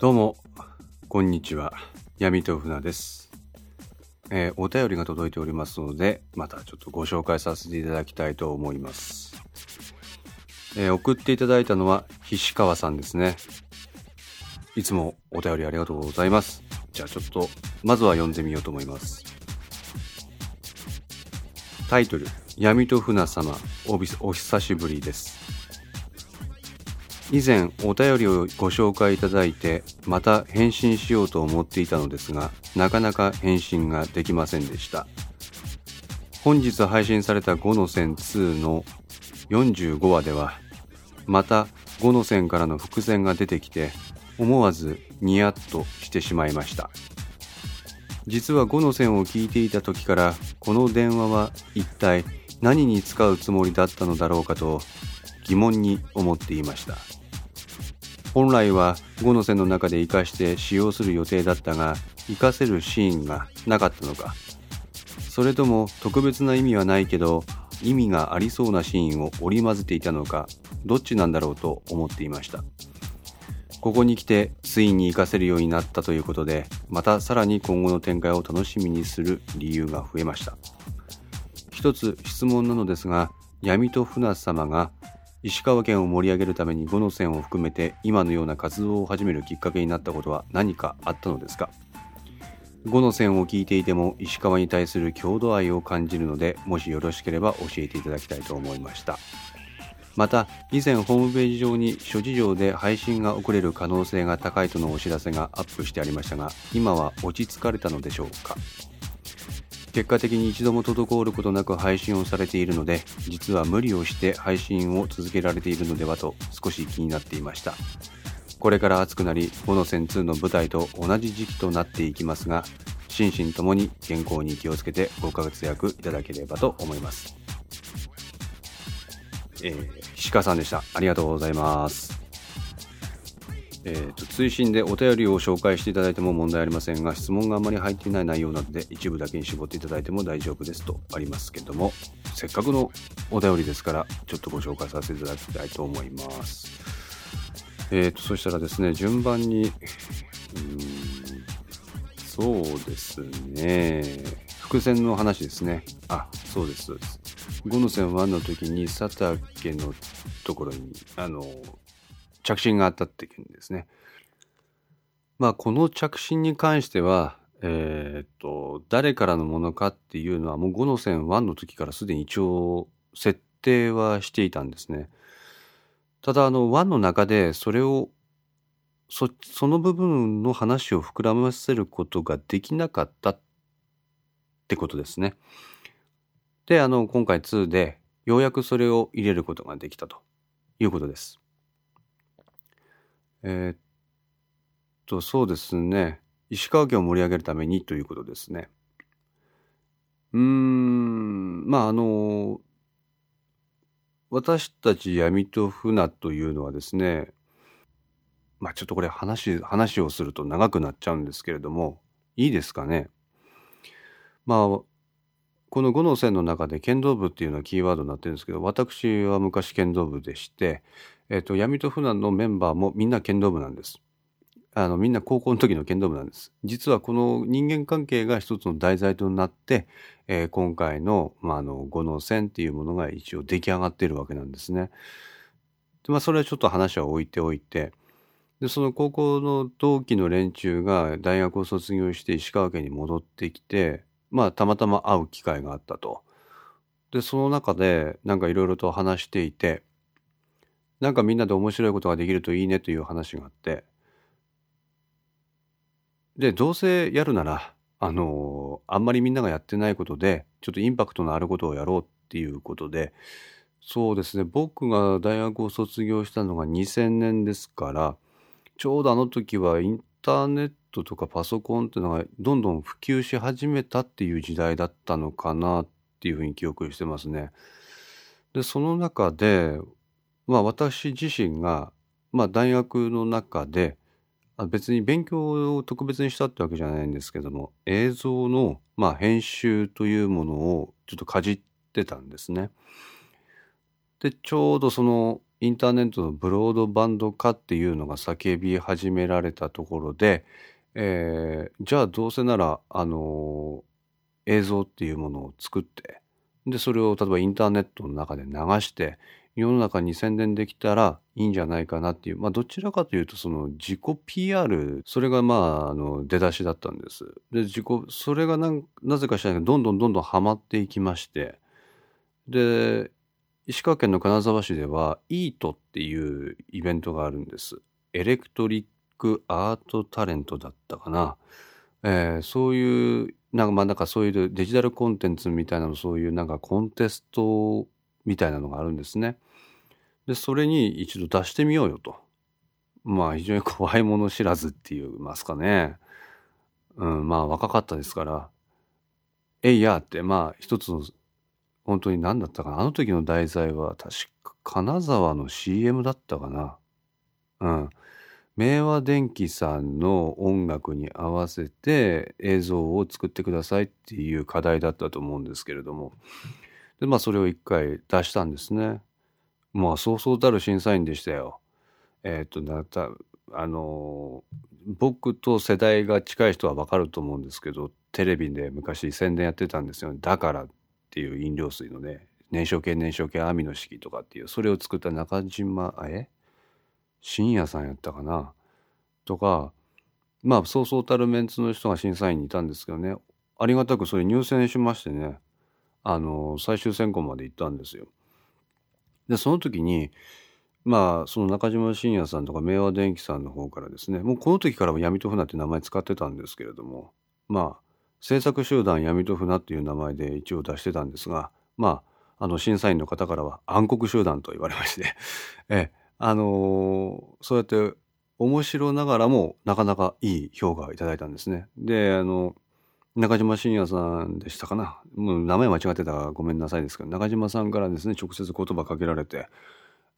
どうも、こんにちは。闇と船です、えーお便りが届いておりますので、またちょっとご紹介させていただきたいと思います。えー送っていただいたのは、菱川さんですね。いつもお便りありがとうございます。じゃあちょっと、まずは読んでみようと思います。タイトル、闇と船様、おびお久しぶりです。以前お便りをご紹介いただいてまた返信しようと思っていたのですがなかなか返信ができませんでした。本日配信された5の線2の45話ではまた5の線からの伏線が出てきて思わずニヤッとしてしまいました。実は5の線を聞いていた時からこの電話は一体何に使うつもりだったのだろうかと疑問に思っていました。本来は5の線の中で活かして使用する予定だったが活かせるシーンがなかったのか。それとも特別な意味はないけど意味がありそうなシーンを織り交ぜていたのかどっちなんだろうと思っていました。ここに来てついに活かせるようになったということでまたさらに今後の展開を楽しみにする理由が増えました。一つ質問なのですが闇と船様が石川県を盛り上げるために五の線を含めて今のような活動を始めるきっかけになったことは何かあったのですか？五の線を聞いていても石川に対する郷土愛を感じるのでもしよろしければ教えていただきたいと思いました。また以前ホームページ上に諸事情で配信が遅れる可能性が高いとのお知らせがアップしてありましたが今は落ち着かれたのでしょうか？結果的に一度も滞ることなく配信をされているので実は無理をして配信を続けられているのではと少し気になっていました。これから暑くなり5の線2の舞台と同じ時期となっていきますが心身ともに健康に気をつけてご活躍いただければと思います。えー、石川さんでした。ありがとうございます。えー、と追伸でお便りを紹介していただいても問題ありませんが質問があまり入っていない内容なので一部だけに絞っていただいても大丈夫ですとありますけどもせっかくのお便りですからちょっとご紹介させていただきたいと思います。えー、とそしたらですね順番にうんそうですね。伏線の話ですね。あそうですそうです。5の線1の時に佐竹のところにあの着信があったっていうんですね。まあこの着信に関しては、えーっと、誰からのものかっていうのはもう5の線1の時からすでに一応設定はしていたんですね。ただあの1の中でそれをそその部分の話を膨らませることができなかったってことですね。で、あの今回2でようやくそれを入れることができたということです。えーっと、そうですね。石川県を盛り上げるためにということですね。うーん、まあ、あの、私たち闇と船というのはですね、まあ、ちょっとこれ話、話をすると長くなっちゃうんですけれども、いいですかね。まあ、この5の線の中で剣道部っていうのはキーワードになってるんですけど、私は昔剣道部でして、えっと、闇と船のメンバーもみんな剣道部なんです。あの、みんな高校の時の剣道部なんです。実はこの人間関係が一つの題材となって、えー今回の、まあ、あの、五の線っていうものが一応出来上がっているわけなんですね。でまあ、それはちょっと話は置いておいて、で、その高校の同期の連中が大学を卒業して石川県に戻ってきて、まあ、たまたま会う機会があったと。で、その中で、なんかいろいろと話していて、なんかみんなで面白いことができるといいねという話があって、で、どうせやるなら、あのあんまりみんながやってないことで、ちょっとインパクトのあることをやろうっていうことで、そうですね、僕が大学を卒業したのが2000年ですから、ちょうどあの時はインターネットトとかパソコンっていうのがどんどん普及し始めたっていう時代だったのかなっていうふうに記憶してますね。で、その中で、まあ私自身が、まあ大学の中で、別に勉強を特別にしたってわけじゃないんですけども、映像の、まあ、編集というものをちょっとかじってたんですね。で、ちょうどそのインターネットのブロードバンド化っていうのが叫び始められたところで、えー、じゃあどうせなら、あのー、映像っていうものを作って、で、それを例えばインターネットの中で流して、世の中に宣伝できたらいいんじゃないかなっていう、まあどちらかというとその自己 PR、それがまああの出だしだったんです。で、自己、それがなぜか知らないけど、どんどんどんどんハマっていきまして、で、石川県の金沢市では、イートっていうイベントがあるんです。エレクトリックアートタレントだったかな。えー、そういう、なんかまあなんかそういうデジタルコンテンツみたいなの、そういうなんかコンテストみたいなのがあるんですね。で、それに一度出してみようよと。まあ非常に怖いもの知らずって言いますかね。うん、まあ若かったですから、えいやって、まあ一つの、本当に何だったかな。あの時の題材は確か金沢の CM だったかな。うん。明和電機さんの音楽に合わせて映像を作ってくださいっていう課題だったと思うんですけれども。で、まあそれを一回出したんですね。まあそうそうたる審査員でしたよ。えっ、と、なた、あの僕と世代が近い人はわかると思うんですけど、テレビで昔宣伝やってたんですよ、ね。だからっていう飲料水のね、燃焼系燃焼系網の式とかっていう、それを作った中島、あえ深夜さんやったかな？とか、まあそうそうたるメンツの人が審査員にいたんですけどね、ありがたくそれ入選しましてね、あの、最終選考まで行ったんですよ。で、その時に、まあ、その中島信也さんとか明和電機さんの方からですね、もうこの時からも闇と船って名前使ってたんですけれども、まあ、制作集団闇と船っていう名前で一応出してたんですが、まあ、あの、審査員の方からは暗黒集団と言われまして、え、あのー、そうやって面白ながらもなかなかいい評価をいただいたんですね。で、あの、中島信也さんでしたかな。もう名前間違ってたらごめんなさいですけど、中島さんからですね、直接言葉かけられて、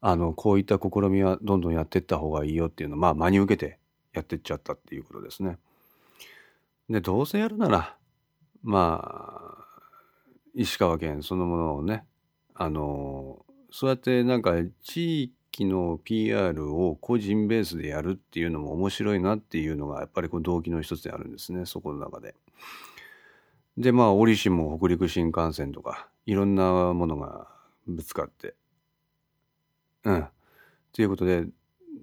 あの、こういった試みはどんどんやっていった方がいいよっていうのを、まあ、真に受けてやっていっちゃったっていうことですね。で、どうせやるなら、まあ、石川県そのものをね、あの、そうやってなんか地域の PR を個人ベースでやるっていうのも面白いなっていうのがやっぱりこう動機の一つであるんですね、そこの中で。で、まあ、折しも北陸新幹線とか、いろんなものがぶつかって、うん。ということで、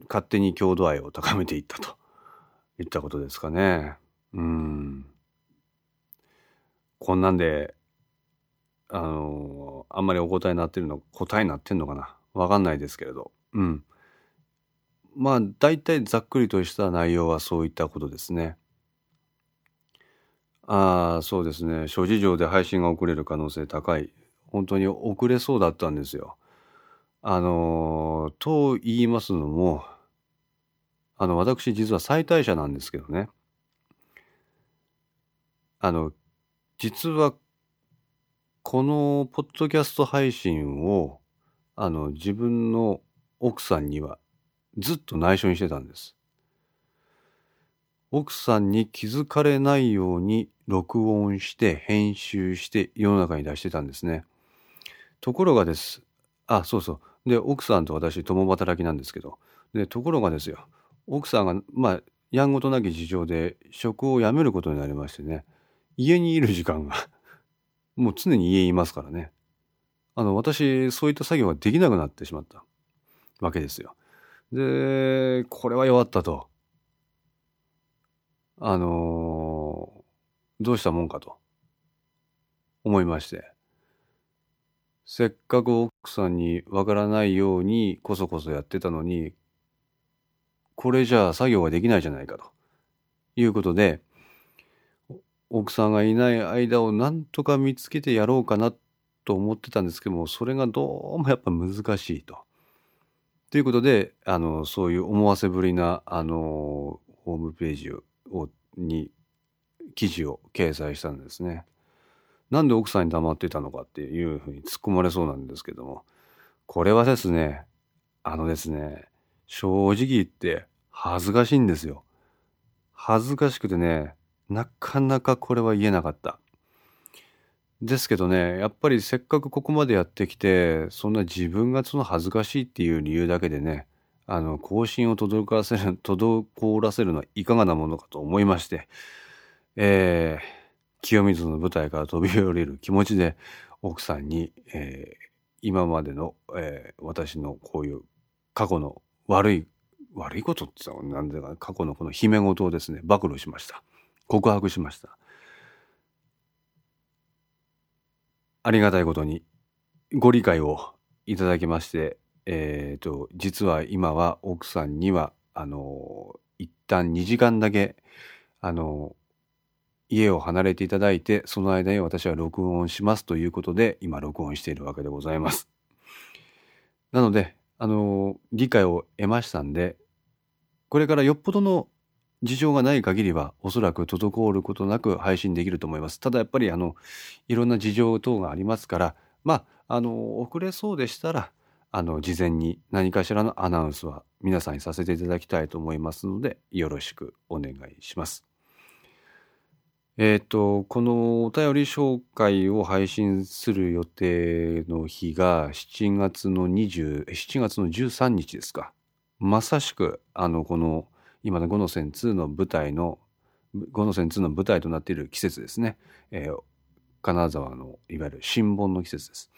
勝手に郷土愛を高めていったといったことですかね。うん。こんなんで、あのあんまりお答えになってるの、答えになってんのかなわかんないですけれど。うん。まあ、大体ざっくりとした内容はそういったことですね。ああ、そうですね。諸事情で配信が遅れる可能性高い。本当に遅れそうだったんですよ。あの、と言いますのも、あの、私実は再退者なんですけどね。あの、実は、このポッドキャスト配信を、あの、自分の奥さんにはずっと内緒にしてたんです。奥さんに気づかれないように録音して編集して世の中に出してたんですね。ところがです。あ、そうそう。で、奥さんと私共働きなんですけど。で、ところがですよ。奥さんが、まあ、やんごとなき事情で職を辞めることになりましてね。家にいる時間がもう常に家にいますからね。あの、私、そういった作業ができなくなってしまったわけですよ。で、これは弱ったと。あのー、どうしたもんかと思いまして。せっかく奥さんにわからないようにこそこそやってたのに、これじゃあ作業ができないじゃないかということで、奥さんがいない間をなんとか見つけてやろうかなと思ってたんですけども、それがどうもやっぱ難しいと。ということで、あの、そういう思わせぶりな、あの、ホームページをに記事を掲載したんですね。なんで奥さんに黙ってたのかっていうふうに突っ込まれそうなんですけども、これはですね、あのですね、正直言って恥ずかしいんですよ。恥ずかしくてね、なかなかこれは言えなかった。ですけどね、やっぱりせっかくここまでやってきて、そんな自分がその恥ずかしいっていう理由だけでね、あの、更新を滞らせる、滞らせるのはいかがなものかと思いまして、えー、清水の舞台から飛び降りる気持ちで、奥さんに、えー、今までの、えー、私のこういう過去の悪い、悪いことって言ったら何でか、過去のこの秘め事をですね、暴露しました。告白しました。ありがたいことにご理解をいただきまして、えっ、ー、と、実は今は奥さんには、あの、一旦2時間だけ、あの、家を離れていただいて、その間に私は録音しますということで、今録音しているわけでございます。なので、あの、理解を得ましたんで、これからよっぽどの事情がない限りはおそらく滞ることなく配信できると思います。ただやっぱりあのいろんな事情等がありますからまああの遅れそうでしたらあの事前に何かしらのアナウンスは皆さんにさせていただきたいと思いますのでよろしくお願いします。えっ、ー、とこのお便り紹介を配信する予定の日が7月の20 7月の13日ですか。まさしくあのこの今の5の線2の舞台の5の線2の舞台となっている季節ですね、えー、金沢のいわゆる新盆の季節です。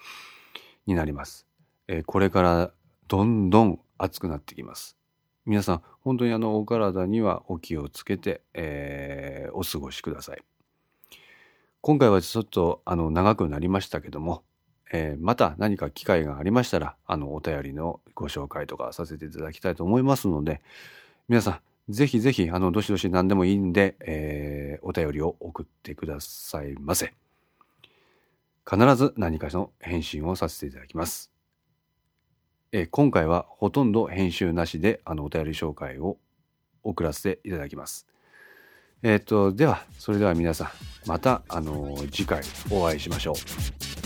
になります、えー、これからどんどん暑くなってきます。皆さん本当にあのお体にはお気をつけて、えー、お過ごしください。今回はちょっとあの長くなりましたけども、えー、また何か機会がありましたらあのお便りのご紹介とかさせていただきたいと思いますので皆さんぜひぜひ、あの、どしどし何でもいいんで、えー、お便りを送ってくださいませ。必ず何かの返信をさせていただきます。えー、今回はほとんど編集なしで、あの、お便り紹介を送らせていただきます。えっ、と、では、それでは皆さん、また、あの次回お会いしましょ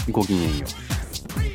う。ごきげんよう。